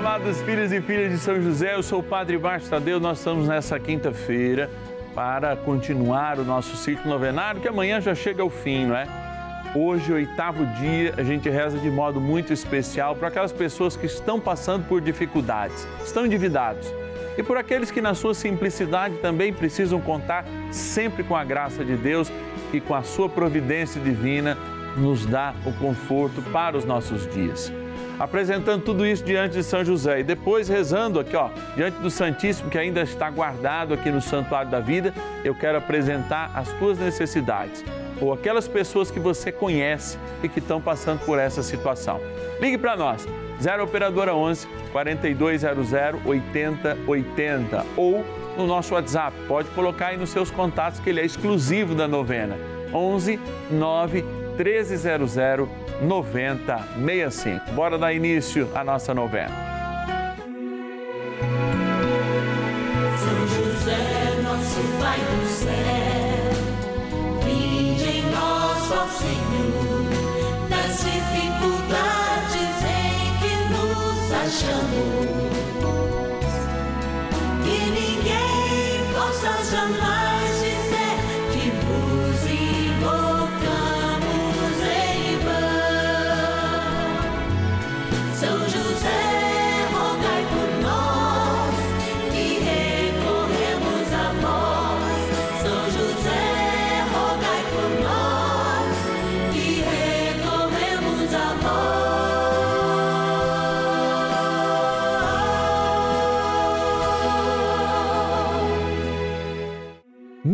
amados filhos e filhas de São José, eu sou o Padre Márcio Tadeu, nós estamos nessa quinta-feira para continuar o nosso ciclo novenário, que amanhã já chega ao fim, não é? Hoje, oitavo dia, a gente reza de modo muito especial para aquelas pessoas que estão passando por dificuldades, estão endividados. E por aqueles que, na sua simplicidade, também precisam contar sempre com a graça de Deus e com a sua providência divina, nos dá o conforto para os nossos dias apresentando tudo isso diante de São José e depois rezando aqui, ó, diante do Santíssimo que ainda está guardado aqui no Santuário da Vida, eu quero apresentar as tuas necessidades ou aquelas pessoas que você conhece e que estão passando por essa situação. Ligue para nós, 0 operadora 11 4200 8080 ou no nosso WhatsApp. Pode colocar aí nos seus contatos que ele é exclusivo da novena. 11 9 1300 9065. Bora dar início à nossa novena. São José, nosso Pai do céu, vinde em nós, ó Senhor, nas dificuldades em que nos achamos. Que ninguém possa jamais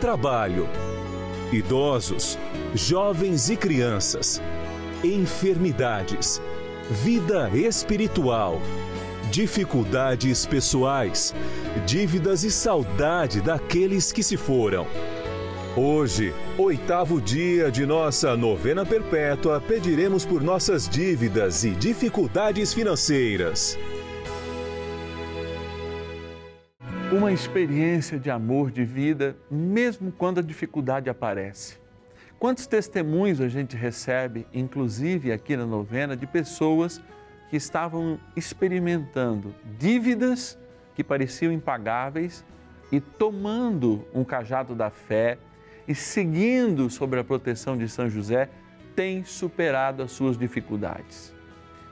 trabalho, idosos, jovens e crianças, enfermidades, vida espiritual, dificuldades pessoais, dívidas e saudade daqueles que se foram. Hoje, oitavo dia de nossa novena perpétua, pediremos por nossas dívidas e dificuldades financeiras. Uma experiência de amor, de vida, mesmo quando a dificuldade aparece. Quantos testemunhos a gente recebe, inclusive aqui na novena, de pessoas que estavam experimentando dívidas que pareciam impagáveis e tomando um cajado da fé e seguindo sobre a proteção de São José, têm superado as suas dificuldades.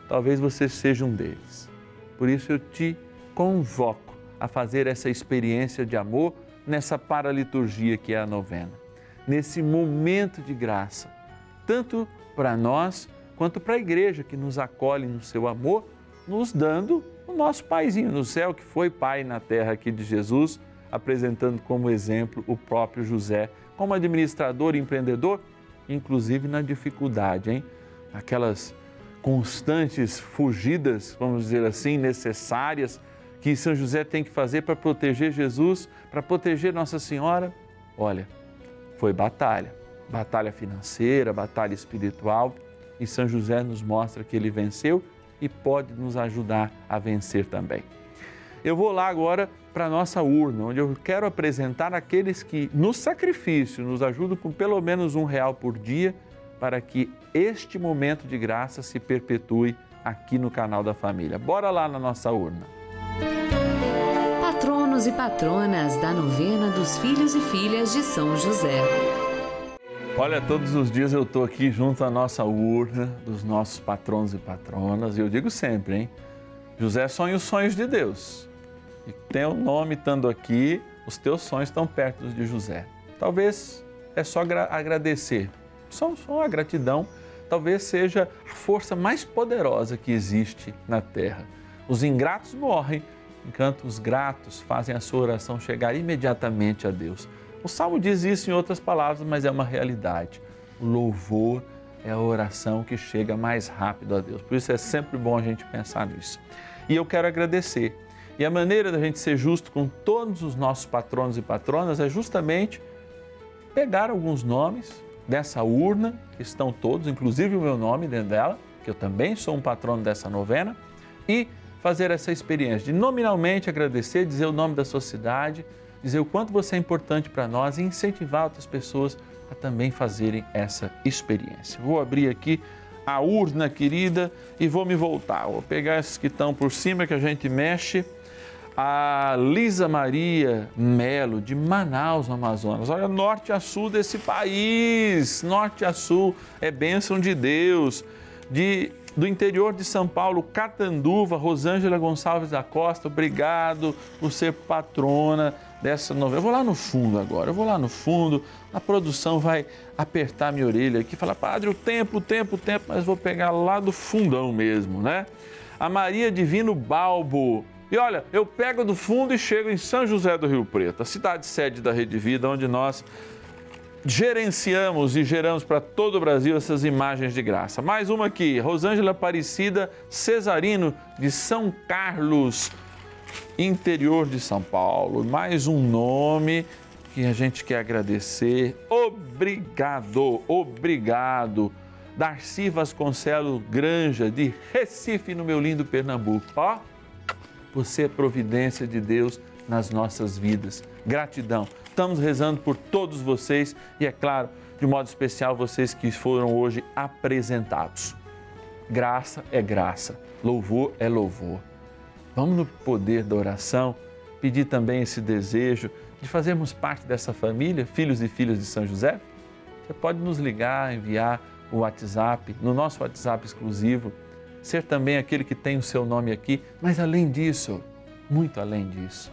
Talvez você seja um deles. Por isso eu te convoco a fazer essa experiência de amor nessa paraliturgia que é a novena, nesse momento de graça, tanto para nós quanto para a igreja que nos acolhe no seu amor, nos dando o nosso paizinho no céu, que foi pai na terra aqui de Jesus, apresentando como exemplo o próprio José, como administrador e empreendedor, inclusive na dificuldade, hein? Aquelas constantes fugidas, vamos dizer assim, necessárias que São José tem que fazer para proteger Jesus, para proteger Nossa Senhora? Olha, foi batalha, batalha financeira, batalha espiritual, e São José nos mostra que ele venceu e pode nos ajudar a vencer também. Eu vou lá agora para a nossa urna, onde eu quero apresentar aqueles que, no sacrifício, nos ajudam com pelo menos um real por dia, para que este momento de graça se perpetue aqui no canal da família. Bora lá na nossa urna. Patronos e patronas da novena dos filhos e filhas de São José. Olha, todos os dias eu estou aqui junto à nossa urna dos nossos patronos e patronas, e eu digo sempre, hein? José sonha os sonhos de Deus. E tem o nome estando aqui, os teus sonhos estão perto de José. Talvez é só gra- agradecer, só, só a gratidão, talvez seja a força mais poderosa que existe na terra. Os ingratos morrem, enquanto os gratos fazem a sua oração chegar imediatamente a Deus. O Salmo diz isso em outras palavras, mas é uma realidade. O louvor é a oração que chega mais rápido a Deus. Por isso é sempre bom a gente pensar nisso. E eu quero agradecer. E a maneira da gente ser justo com todos os nossos patronos e patronas é justamente pegar alguns nomes dessa urna, que estão todos, inclusive o meu nome dentro dela, que eu também sou um patrono dessa novena, e fazer essa experiência de nominalmente agradecer, dizer o nome da sua cidade, dizer o quanto você é importante para nós e incentivar outras pessoas a também fazerem essa experiência. Vou abrir aqui a urna querida e vou me voltar. Vou pegar esses que estão por cima que a gente mexe. A Lisa Maria Melo, de Manaus, no Amazonas. Olha, norte a sul desse país, norte a sul, é bênção de Deus. De do interior de São Paulo, Catanduva, Rosângela Gonçalves da Costa, obrigado por ser patrona dessa novela. Eu vou lá no fundo agora, eu vou lá no fundo, a produção vai apertar minha orelha aqui, falar, padre, o tempo, o tempo, o tempo, mas vou pegar lá do fundão mesmo, né? A Maria Divino Balbo. E olha, eu pego do fundo e chego em São José do Rio Preto, a cidade sede da Rede Vida, onde nós gerenciamos e geramos para todo o Brasil essas imagens de graça. Mais uma aqui, Rosângela Aparecida Cesarino, de São Carlos, interior de São Paulo. Mais um nome que a gente quer agradecer. Obrigado, obrigado. Darcy Vasconcelos Granja, de Recife, no meu lindo Pernambuco. Ó, você é providência de Deus nas nossas vidas. Gratidão. Estamos rezando por todos vocês e, é claro, de modo especial, vocês que foram hoje apresentados. Graça é graça, louvor é louvor. Vamos no poder da oração pedir também esse desejo de fazermos parte dessa família, filhos e filhas de São José? Você pode nos ligar, enviar o WhatsApp, no nosso WhatsApp exclusivo, ser também aquele que tem o seu nome aqui, mas além disso, muito além disso,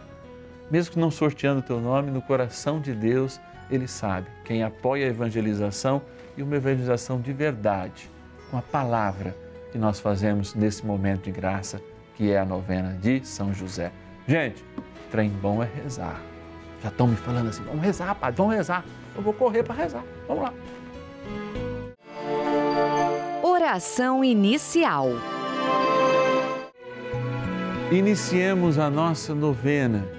mesmo que não sorteando o teu nome, no coração de Deus, Ele sabe quem apoia a evangelização e uma evangelização de verdade, com a palavra que nós fazemos nesse momento de graça que é a novena de São José. Gente, trem bom é rezar. Já estão me falando assim, vamos rezar, padre, vamos rezar. Eu vou correr para rezar. Vamos lá. Oração inicial. Iniciemos a nossa novena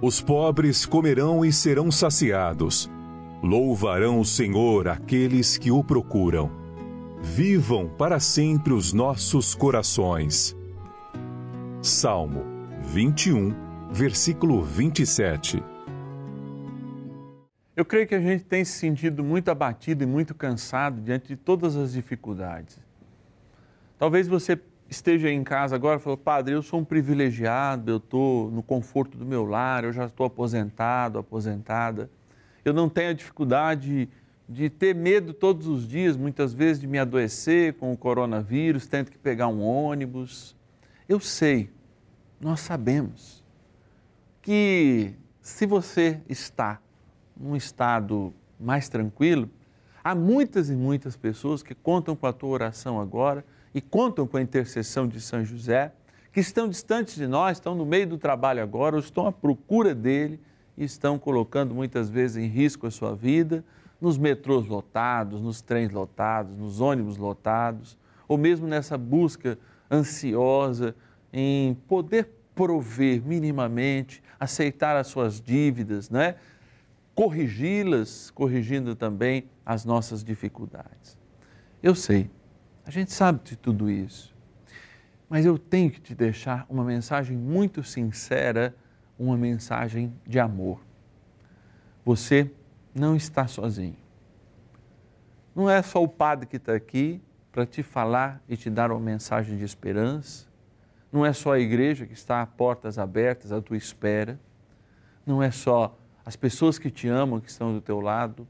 Os pobres comerão e serão saciados. Louvarão o Senhor aqueles que o procuram. Vivam para sempre os nossos corações. Salmo 21, versículo 27. Eu creio que a gente tem se sentido muito abatido e muito cansado diante de todas as dificuldades. Talvez você esteja em casa agora e falou, padre, eu sou um privilegiado, eu estou no conforto do meu lar, eu já estou aposentado, aposentada. Eu não tenho a dificuldade de ter medo todos os dias, muitas vezes, de me adoecer com o coronavírus, tendo que pegar um ônibus. Eu sei, nós sabemos que se você está num estado mais tranquilo, há muitas e muitas pessoas que contam com a tua oração agora e contam com a intercessão de São José, que estão distantes de nós, estão no meio do trabalho agora, ou estão à procura dele e estão colocando muitas vezes em risco a sua vida, nos metrôs lotados, nos trens lotados, nos ônibus lotados, ou mesmo nessa busca ansiosa em poder prover minimamente, aceitar as suas dívidas, né? corrigi-las, corrigindo também as nossas dificuldades. Eu sei, a gente sabe de tudo isso, mas eu tenho que te deixar uma mensagem muito sincera, uma mensagem de amor. Você não está sozinho. Não é só o padre que está aqui para te falar e te dar uma mensagem de esperança. Não é só a igreja que está a portas abertas à tua espera. Não é só as pessoas que te amam, que estão do teu lado,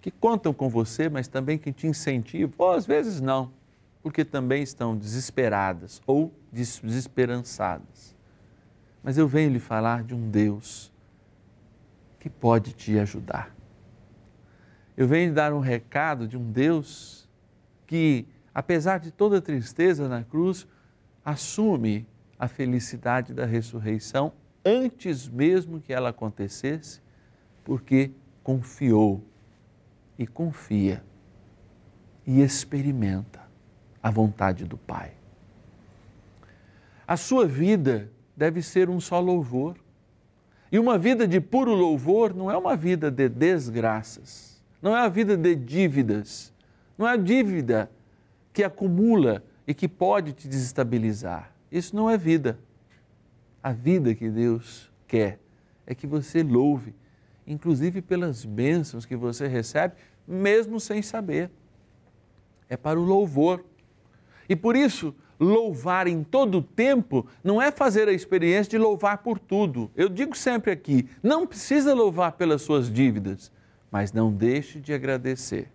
que contam com você, mas também que te incentivam, ou às vezes não, porque também estão desesperadas ou desesperançadas. Mas eu venho lhe falar de um Deus que pode te ajudar. Eu venho lhe dar um recado de um Deus que, apesar de toda tristeza na cruz, assume a felicidade da ressurreição antes mesmo que ela acontecesse porque confiou e confia e experimenta a vontade do Pai. A sua vida deve ser um só louvor. E uma vida de puro louvor não é uma vida de desgraças, não é uma vida de dívidas, não é a dívida que acumula e que pode te desestabilizar. Isso não é vida. A vida que Deus quer é que você louve inclusive pelas bênçãos que você recebe, mesmo sem saber. É para o louvor. E por isso, louvar em todo o tempo não é fazer a experiência de louvar por tudo. Eu digo sempre aqui: não precisa louvar pelas suas dívidas, mas não deixe de agradecer,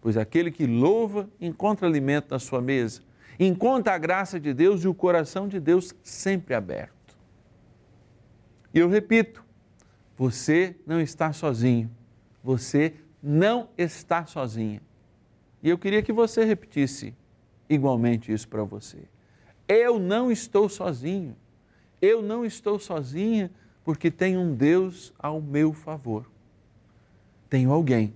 pois aquele que louva encontra alimento na sua mesa, encontra a graça de Deus e o coração de Deus sempre aberto. E eu repito, você não está sozinho. Você não está sozinha. E eu queria que você repetisse igualmente isso para você. Eu não estou sozinho. Eu não estou sozinha porque tenho um Deus ao meu favor. Tenho alguém,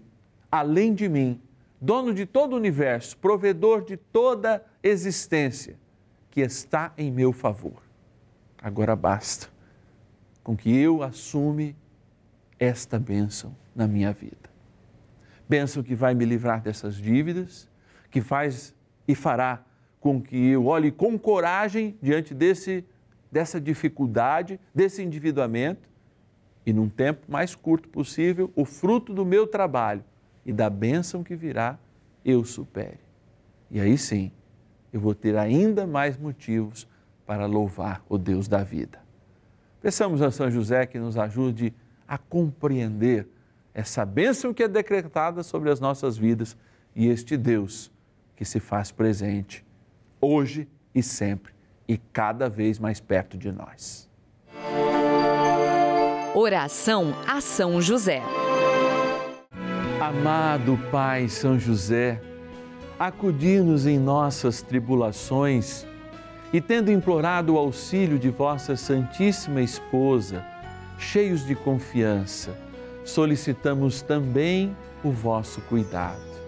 além de mim, dono de todo o universo, provedor de toda existência, que está em meu favor. Agora basta com que eu assume esta bênção na minha vida. Bênção que vai me livrar dessas dívidas, que faz e fará com que eu olhe com coragem diante desse, dessa dificuldade, desse endividamento e, num tempo mais curto possível, o fruto do meu trabalho e da bênção que virá, eu supere. E aí sim, eu vou ter ainda mais motivos para louvar o Deus da vida. Peçamos a São José que nos ajude a compreender essa bênção que é decretada sobre as nossas vidas e este Deus que se faz presente hoje e sempre e cada vez mais perto de nós. Oração a São José. Amado Pai São José, acudir-nos em nossas tribulações e, tendo implorado o auxílio de vossa Santíssima Esposa, cheios de confiança, solicitamos também o vosso cuidado.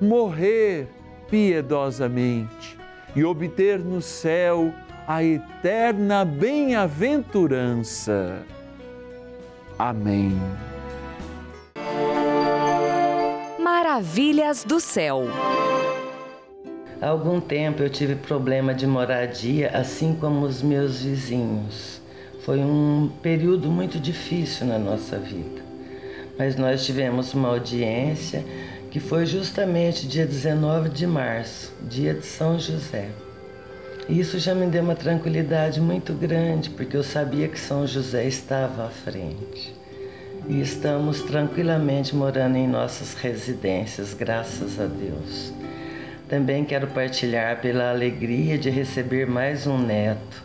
morrer piedosamente e obter no céu a eterna bem-aventurança. Amém. Maravilhas do céu. Há algum tempo eu tive problema de moradia, assim como os meus vizinhos. Foi um período muito difícil na nossa vida. Mas nós tivemos uma audiência que foi justamente dia 19 de março, dia de São José. E isso já me deu uma tranquilidade muito grande, porque eu sabia que São José estava à frente. E estamos tranquilamente morando em nossas residências, graças a Deus. Também quero partilhar pela alegria de receber mais um neto.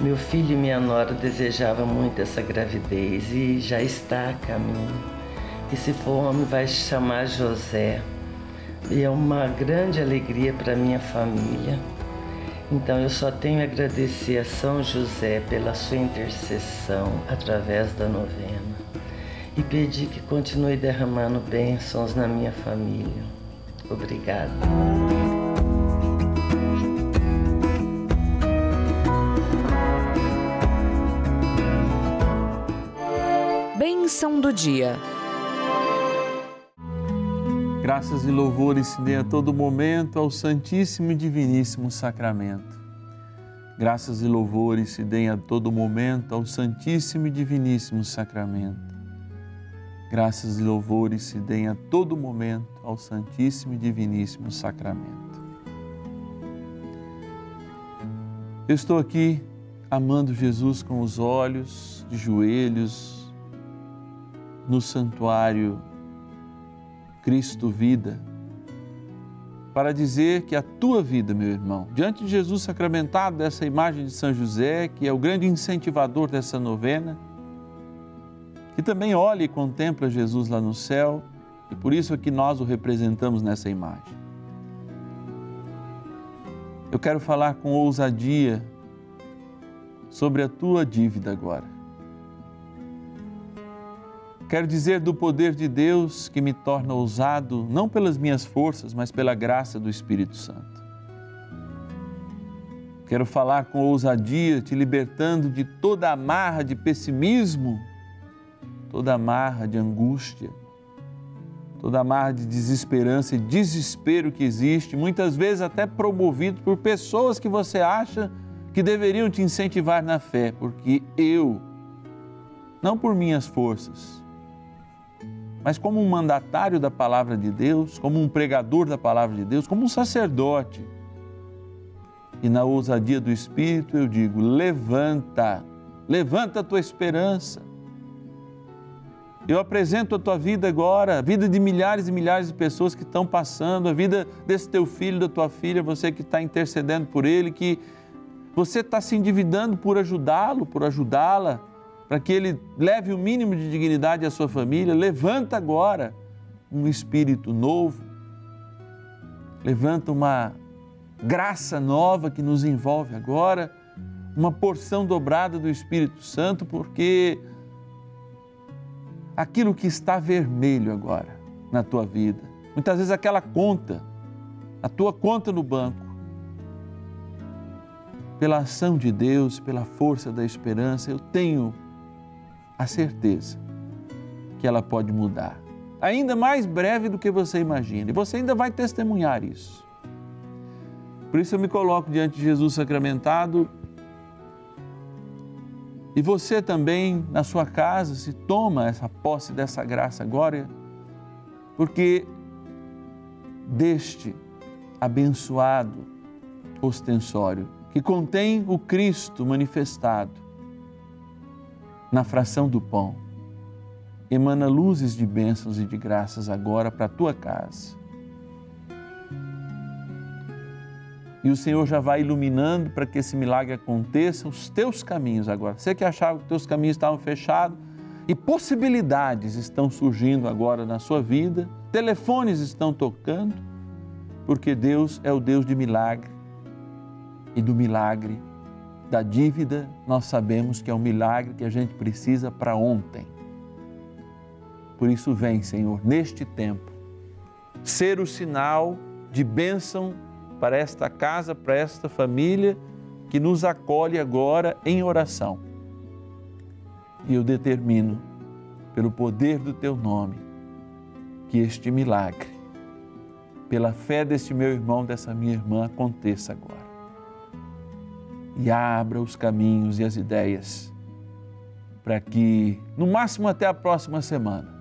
Meu filho e minha nora desejavam muito essa gravidez e já está a caminho. E se for homem, vai chamar José. E é uma grande alegria para minha família. Então eu só tenho a agradecer a São José pela sua intercessão através da novena e pedir que continue derramando bênçãos na minha família. Obrigada. Bênção do dia. Graças e louvores se dê a todo momento ao Santíssimo e Diviníssimo Sacramento. Graças e louvores se deem a todo momento ao Santíssimo e Diviníssimo Sacramento. Graças e louvores se deem a todo momento ao Santíssimo e Diviníssimo Sacramento. Eu estou aqui amando Jesus com os olhos, de joelhos, no santuário Cristo Vida, para dizer que a tua vida, meu irmão, diante de Jesus sacramentado, dessa imagem de São José, que é o grande incentivador dessa novena, que também olha e contempla Jesus lá no céu, e por isso é que nós o representamos nessa imagem. Eu quero falar com ousadia sobre a tua dívida agora. Quero dizer do poder de Deus que me torna ousado, não pelas minhas forças, mas pela graça do Espírito Santo. Quero falar com ousadia, te libertando de toda amarra de pessimismo, toda amarra de angústia, toda amarra de desesperança e desespero que existe, muitas vezes até promovido por pessoas que você acha que deveriam te incentivar na fé, porque eu, não por minhas forças, mas como um mandatário da palavra de Deus, como um pregador da palavra de Deus, como um sacerdote. E na ousadia do Espírito eu digo: levanta, levanta a tua esperança. Eu apresento a tua vida agora, a vida de milhares e milhares de pessoas que estão passando, a vida desse teu filho, da tua filha, você que está intercedendo por ele, que você está se endividando por ajudá-lo, por ajudá-la para que ele leve o mínimo de dignidade à sua família, levanta agora um espírito novo, levanta uma graça nova que nos envolve agora, uma porção dobrada do Espírito Santo, porque aquilo que está vermelho agora na tua vida. Muitas vezes aquela conta, a tua conta no banco, pela ação de Deus, pela força da esperança, eu tenho a certeza que ela pode mudar. Ainda mais breve do que você imagina. E você ainda vai testemunhar isso. Por isso eu me coloco diante de Jesus sacramentado. E você também, na sua casa, se toma essa posse dessa graça agora, porque deste abençoado ostensório que contém o Cristo manifestado na fração do pão, emana luzes de bênçãos e de graças agora para a tua casa. E o Senhor já vai iluminando para que esse milagre aconteça os teus caminhos agora. Você que achava que os teus caminhos estavam fechados e possibilidades estão surgindo agora na sua vida, telefones estão tocando, porque Deus é o Deus de milagre e do milagre da dívida, nós sabemos que é um milagre que a gente precisa para ontem. Por isso, vem, Senhor, neste tempo, ser o sinal de bênção para esta casa, para esta família que nos acolhe agora em oração. E eu determino, pelo poder do teu nome, que este milagre, pela fé deste meu irmão, dessa minha irmã, aconteça agora e abra os caminhos e as ideias para que, no máximo até a próxima semana,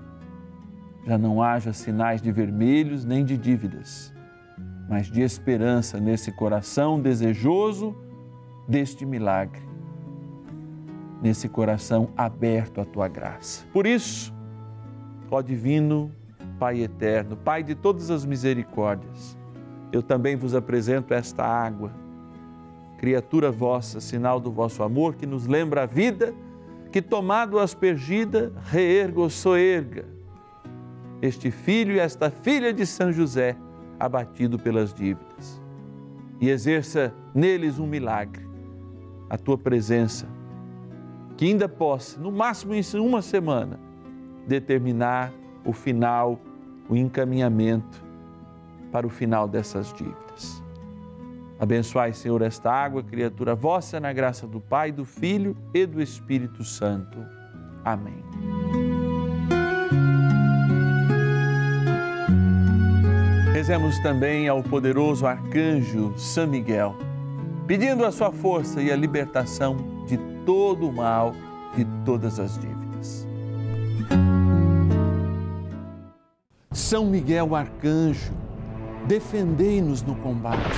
já não haja sinais de vermelhos nem de dívidas, mas de esperança nesse coração desejoso deste milagre, nesse coração aberto à tua graça. Por isso, ó Divino Pai eterno, Pai de todas as misericórdias, eu também vos apresento esta água criatura vossa, sinal do vosso amor, que nos lembra a vida, que tomado aspergida, reergo soerga. Este filho e esta filha de São José, abatido pelas dívidas. E exerça neles um milagre, a tua presença, que ainda possa, no máximo em uma semana, determinar o final, o encaminhamento para o final dessas dívidas. Abençoai, Senhor, esta água, criatura vossa, na graça do Pai, do Filho e do Espírito Santo. Amém. Rezemos também ao poderoso arcanjo São Miguel, pedindo a sua força e a libertação de todo o mal, de todas as dívidas. São Miguel, arcanjo, defendei-nos no combate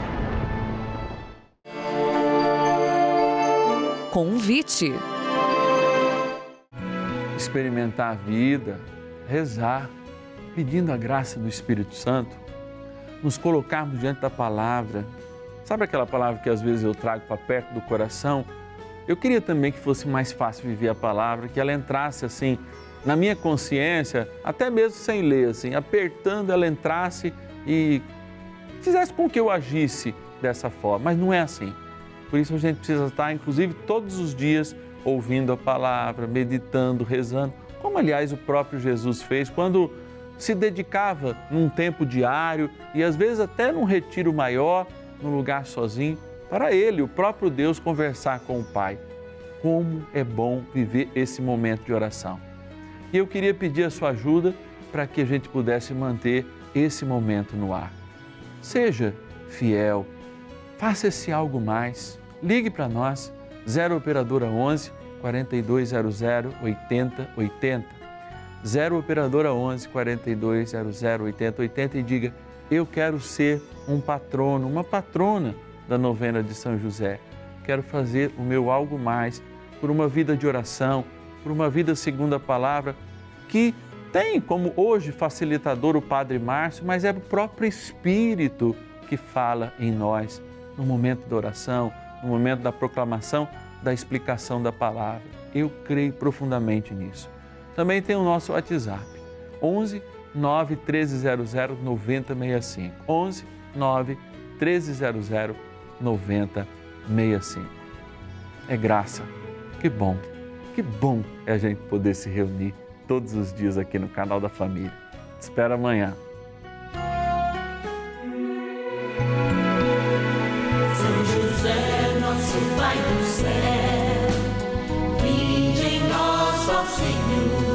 Convite. Experimentar a vida, rezar, pedindo a graça do Espírito Santo, nos colocarmos diante da palavra. Sabe aquela palavra que às vezes eu trago para perto do coração? Eu queria também que fosse mais fácil viver a palavra, que ela entrasse assim na minha consciência, até mesmo sem ler, assim, apertando, ela entrasse e fizesse com que eu agisse dessa forma. Mas não é assim. Por isso a gente precisa estar, inclusive, todos os dias ouvindo a palavra, meditando, rezando, como aliás o próprio Jesus fez quando se dedicava num tempo diário e às vezes até num retiro maior, num lugar sozinho, para ele, o próprio Deus, conversar com o Pai. Como é bom viver esse momento de oração. E eu queria pedir a sua ajuda para que a gente pudesse manter esse momento no ar. Seja fiel, faça esse algo mais ligue para nós, 0 Operadora 11 4200 8080. 0 Operadora 11 4200 8080 e diga: Eu quero ser um patrono, uma patrona da novena de São José. Quero fazer o meu algo mais por uma vida de oração, por uma vida segundo a palavra, que Tem como hoje facilitador o Padre Márcio, mas é o próprio Espírito que fala em nós no momento da oração, no momento da proclamação, da explicação da palavra. Eu creio profundamente nisso. Também tem o nosso WhatsApp, 11 9 1300 9065. 11 9 1300 9065. É graça. Que bom. Que bom é a gente poder se reunir todos os dias aqui no canal da família. Te espero amanhã. Senhor,